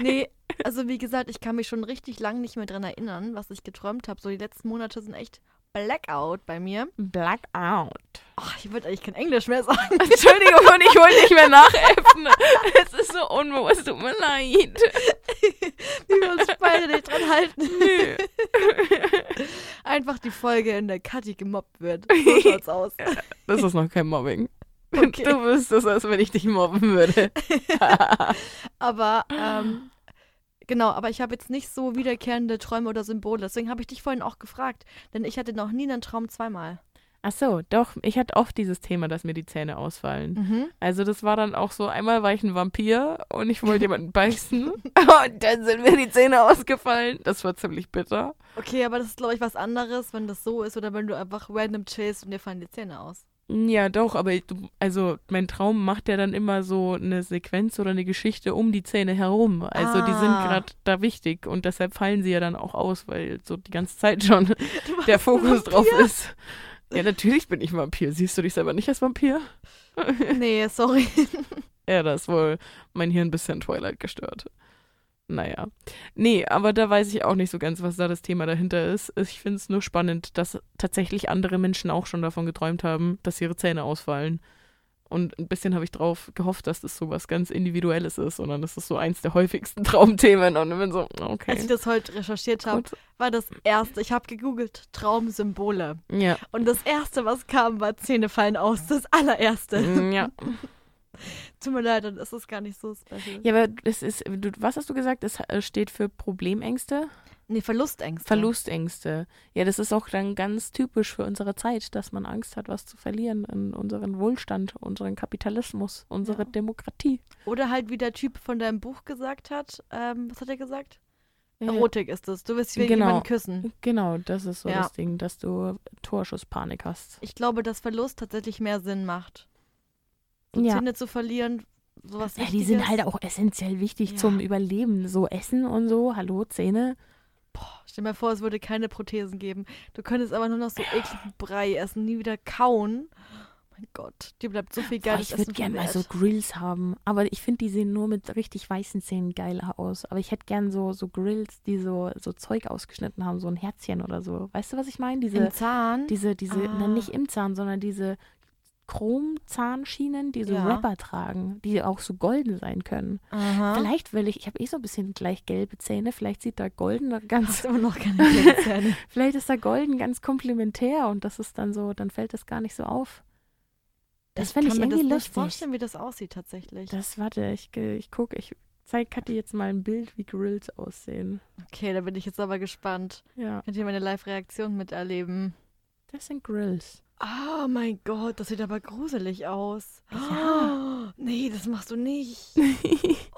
nee, also wie gesagt, ich kann mich schon richtig lang nicht mehr dran erinnern, was ich geträumt habe. So die letzten Monate sind echt Blackout bei mir. Blackout. Ach, ich würde eigentlich kein Englisch mehr sagen. Entschuldigung, und ich wollte nicht mehr nachäffen. Es ist so unbewusst, tut mir leid. wie wir uns beide nicht dran halten. Nö. Einfach die Folge, in der Kathi gemobbt wird. So schaut's aus. Das ist noch kein Mobbing. Okay. Du bist es, als wenn ich dich mobben würde. Aber, ähm, genau, aber ich habe jetzt nicht so wiederkehrende Träume oder Symbole. Deswegen habe ich dich vorhin auch gefragt. Denn ich hatte noch nie einen Traum zweimal. Ach so, doch, ich hatte oft dieses Thema, dass mir die Zähne ausfallen. Mhm. Also das war dann auch so, einmal war ich ein Vampir und ich wollte jemanden beißen und dann sind mir die Zähne ausgefallen. Das war ziemlich bitter. Okay, aber das ist, glaube ich, was anderes, wenn das so ist oder wenn du einfach random chillst und dir fallen die Zähne aus. Ja, doch, aber ich, also mein Traum macht ja dann immer so eine Sequenz oder eine Geschichte um die Zähne herum. Also die sind Ah. gerade da wichtig und deshalb fallen sie ja dann auch aus, weil so die ganze Zeit schon der Fokus drauf ist. Ja, natürlich bin ich Vampir. Siehst du dich selber nicht als Vampir? Nee, sorry. Ja, da ist wohl mein Hirn ein bisschen Twilight gestört. Naja. Nee, aber da weiß ich auch nicht so ganz, was da das Thema dahinter ist. Ich finde es nur spannend, dass tatsächlich andere Menschen auch schon davon geträumt haben, dass ihre Zähne ausfallen. Und ein bisschen habe ich drauf gehofft, dass das so was ganz Individuelles ist, sondern das ist so eins der häufigsten Traumthemen. Und ich bin so, okay. Als ich das heute recherchiert habe, war das erste, ich habe gegoogelt, Traumsymbole. Ja. Und das erste, was kam, war Zähne fallen aus. Das allererste. Ja. Tut mir leid, dann ist es gar nicht so special. Ja, aber das ist, du, was hast du gesagt? Das äh, steht für Problemängste? Nee, Verlustängste. Verlustängste. Ja, das ist auch dann ganz typisch für unsere Zeit, dass man Angst hat, was zu verlieren in unseren Wohlstand, unseren Kapitalismus, unsere Ja. Demokratie. Oder halt, wie der Typ von deinem Buch gesagt hat. Ähm, was hat er gesagt? Ja, Erotik ist es. Du willst wegen Genau. jemanden küssen. Genau, das ist so Ja. das Ding, dass du Torschusspanik hast. Ich glaube, dass Verlust tatsächlich mehr Sinn macht. So Ja. Zähne zu verlieren, sowas Ja, die sind halt auch essentiell wichtig Ja. zum Überleben. So Essen und so, hallo, Zähne. Boah, stell dir mal vor, es würde keine Prothesen geben. Du könntest aber nur noch so ekligen Brei essen, nie wieder kauen. Oh mein Gott, dir bleibt so viel Boah, geiles ich würde gerne mal so Grills haben. Aber ich finde, die sehen nur mit richtig weißen Zähnen geil aus. Aber ich hätte gern so, so Grills, die so, so Zeug ausgeschnitten haben, so ein Herzchen oder so. Weißt du, was ich meine? Diese, Im Zahn? diese, diese, Ah. na, nicht im Zahn, sondern diese Chromzahnschienen, die so Ja. Rapper tragen, die auch so golden sein können. Aha. Vielleicht will ich, ich habe eh so ein bisschen gleich gelbe Zähne, vielleicht sieht da golden ganz, immer noch keine gelben Zähne. vielleicht ist da golden ganz komplementär und das ist dann so, dann fällt das gar nicht so auf. Das fände ich kann mir irgendwie das nicht lustig. vorstellen, wie das aussieht tatsächlich. Das, warte, ich, ich gucke, ich zeige Kathi jetzt mal ein Bild, wie Grills aussehen. Okay, da bin ich jetzt aber gespannt. Ja, Könnt ihr meine Live-Reaktion miterleben? das sind Grills. Oh mein Gott, das sieht aber gruselig aus. Ja. Oh, nee, das machst du nicht.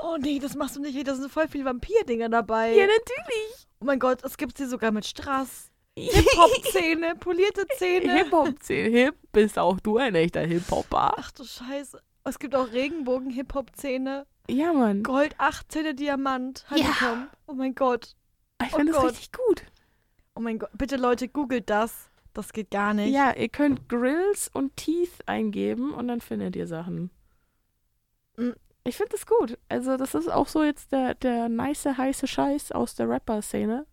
Oh nee, das machst du nicht. Da sind voll viele Vampirdinger dabei. ja, natürlich. Oh mein Gott, es gibt sie sogar mit Strass. Hip-Hop-Zähne, polierte Zähne. Hip-Hop-Zähne. Hip bist auch du ein echter Hip-Hopper. Ach du Scheiße. Es gibt auch Regenbogen-Hip-Hop-Zähne. Ja, Mann. Gold, 8 Zähne, Diamant. Ja. Honeycomb. Oh mein Gott. Ich Oh finde das richtig gut. Oh mein Gott. Bitte Leute, googelt das. Das geht gar nicht. Ja, ihr könnt Grills und Teeth eingeben und dann findet ihr Sachen. Mm. Ich finde das gut. Also, das ist auch so jetzt der, der nice, heiße Scheiß aus der Rapper-Szene.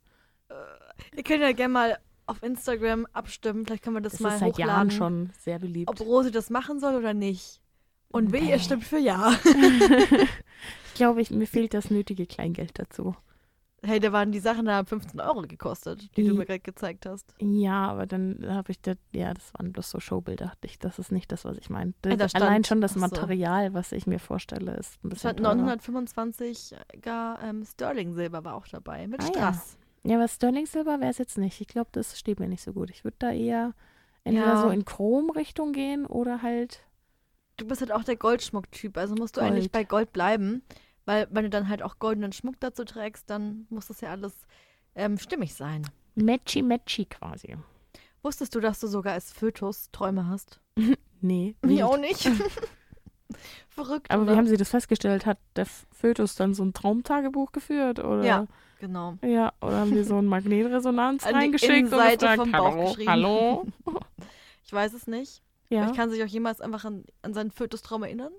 Ihr könnt ja gerne mal auf Instagram abstimmen. Vielleicht können wir das, Das mal ist seit hochladen. Jahren schon sehr beliebt. Ob Rosi das machen soll oder nicht. Und weh, es stimmt für ja. ich glaube, mir fehlt das nötige Kleingeld dazu. Hey, da waren die Sachen da 15 Euro gekostet, die du mir gerade gezeigt hast. Ja, aber dann habe ich das, ja, das waren bloß so Showbilder. Ich, das ist nicht das, was ich meine. Ja, Allein schon das ach so. Material, was ich mir vorstelle, ist ein Es bisschen hat teurer. 925 gar ähm, Sterling-Silber war auch dabei, mit Ah, ja. Strass. Ja, aber Sterling Silber wäre es jetzt nicht. Ich glaube, das steht mir nicht so gut. Ich würde da eher entweder Ja. so in Chrom-Richtung gehen oder halt. Du bist halt auch der Goldschmuck-Typ, also musst du Gold. eigentlich bei Gold bleiben, weil wenn du dann halt auch goldenen Schmuck dazu trägst, dann muss das ja alles ähm, stimmig sein. Matchy Matchy quasi. Wusstest du, dass du sogar als Fötus Träume hast? Nee. Mir auch nicht. Verrückt. Aber oder? wie haben Sie das festgestellt? Hat der Fötus dann so ein Traumtagebuch geführt? Oder? Ja. Genau. Ja, oder haben die so ein Magnetresonanz An reingeschickt und gefragt, vom Bauch hallo, geschrieben. hallo? Ich weiß es nicht. Ja, Ich kann sich auch jemals einfach an, an seinen Fötustraum erinnern.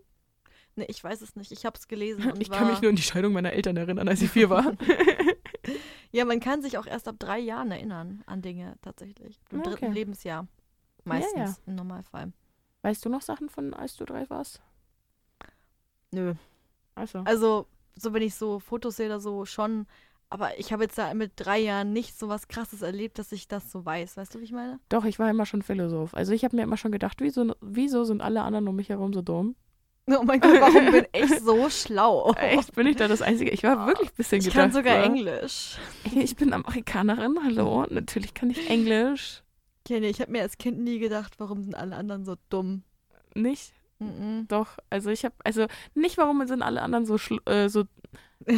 Nee, ich weiß es nicht. Ich habe es gelesen und ich war, kann mich nur an die Scheidung meiner Eltern erinnern, als ich vier war. Ja, man kann sich auch erst ab drei Jahren erinnern an Dinge tatsächlich. Im Ah, dritten okay. Lebensjahr. Meistens, ja. im Normalfall. weißt du noch Sachen von, als du drei warst? Nö. Also, Also, so wenn ich so Fotos sehe oder so, schon. Aber ich habe jetzt da mit drei Jahren nicht so was Krasses erlebt, dass ich das so weiß. Weißt du, wie ich meine? doch, ich war immer schon Philosoph. Also ich habe mir immer schon gedacht, wieso, wieso sind alle anderen um mich herum so dumm? Oh mein Gott, warum bin ich so schlau? Echt, bin ich da das Einzige? Ich war wirklich ein bisschen Ich gedacht. kann sogar so, Englisch. Ich bin Amerikanerin, hallo. Natürlich kann ich Englisch. Okay, nee, ich habe mir als Kind nie gedacht, warum sind alle anderen so dumm. Nicht? Mhm. Doch. Also ich habe, also nicht, warum sind alle anderen so, schl- äh, so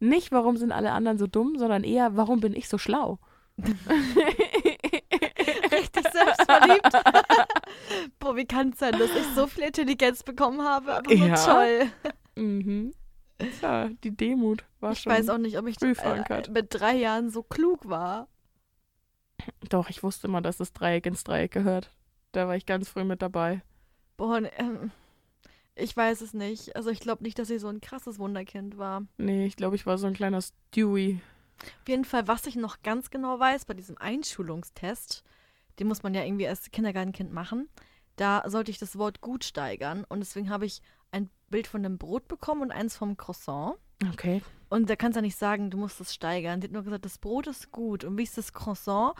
nicht, warum sind alle anderen so dumm, sondern eher, warum bin ich so schlau? Selbstverliebt. Boah, wie kann es sein, dass ich so viel Intelligenz bekommen habe? Aber so Ja. toll. Mhm. Tja, die Demut war Ich schon. weiß auch nicht, ob ich äh, mit drei Jahren so klug war. Doch, ich wusste immer, dass das Dreieck ins Dreieck gehört. Da war ich ganz früh mit dabei. Boah, ähm, ich weiß es nicht. Also ich glaube nicht, dass ich so ein krasses Wunderkind war. Nee, ich glaube, ich war so ein kleiner Stewie. Auf jeden Fall, was ich noch ganz genau weiß, bei diesem Einschulungstest, den muss man ja irgendwie als Kindergartenkind machen, da sollte ich das Wort gut steigern und deswegen habe ich ein Bild von einem Brot bekommen und eins vom Croissant. Okay. Und da kannst du ja nicht sagen, du musst es steigern. Die hat nur gesagt, das Brot ist gut und wie ist das Croissant?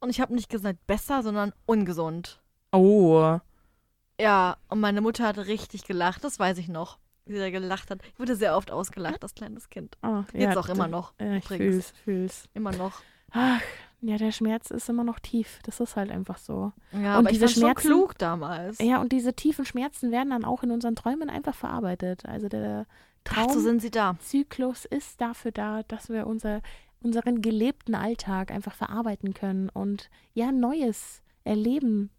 Und ich habe nicht gesagt besser, sondern ungesund. Oh. Ja, und meine Mutter hat richtig gelacht, das weiß ich noch. Wie sie da gelacht hat. Ich wurde sehr oft ausgelacht als kleines Kind. Ah, Jetzt ja, auch immer noch. Ja, ich übrigens. fühl's, fühl's. Immer noch. Ach, ja, der Schmerz ist immer noch tief. Das ist halt einfach so. Ja, Und aber diese ich Schmerzen- klug damals. Ja, und diese tiefen Schmerzen werden dann auch in unseren Träumen einfach verarbeitet. Also der Ach, so sind sie da. Traumzyklus ist dafür da, dass wir unser, unseren gelebten Alltag einfach verarbeiten können und ja, Neues erleben.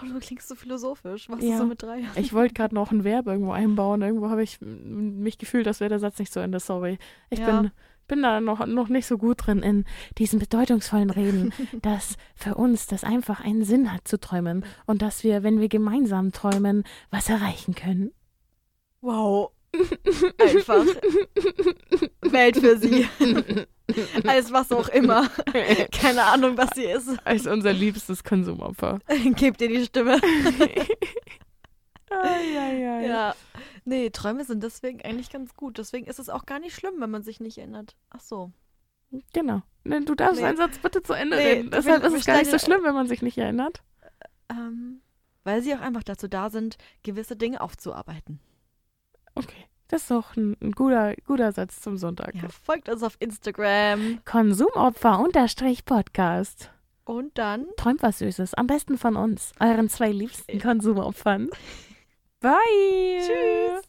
Oh, du klingst so philosophisch. Was Ja. ist so mit drei Jahren? Ich wollte gerade noch ein Verb irgendwo einbauen. Irgendwo habe ich mich gefühlt, das wäre der Satz nicht zu Ende. Sorry. Ich Ja. bin, bin da noch, noch nicht so gut drin in diesen bedeutungsvollen Reden, dass für uns das einfach einen Sinn hat zu träumen und dass wir, wenn wir gemeinsam träumen, was erreichen können. Wow. Einfach. Welt für sie. Als was auch immer. Keine Ahnung, was sie ist. Als unser liebstes Konsumopfer. Gebt ihr die Stimme. Eieiei. Ja. Nee, Träume sind deswegen eigentlich ganz gut. Deswegen ist es auch gar nicht schlimm, wenn man sich nicht erinnert. Ach so. Genau. Ne, Du darfst Nee. einen Satz bitte zu Ende Nee, reden. Deshalb ist es gar nicht so schlimm, wenn man sich nicht erinnert. Ähm, weil sie auch einfach dazu da sind, gewisse Dinge aufzuarbeiten. Okay. Das ist doch ein, ein guter, guter Satz zum Sonntag. Ja, folgt uns auf Instagram. Konsumopfer unterstrich Podcast. Und dann Träumt was Süßes. Am besten von uns, euren zwei liebsten. Konsumopfern. Bye. Tschüss.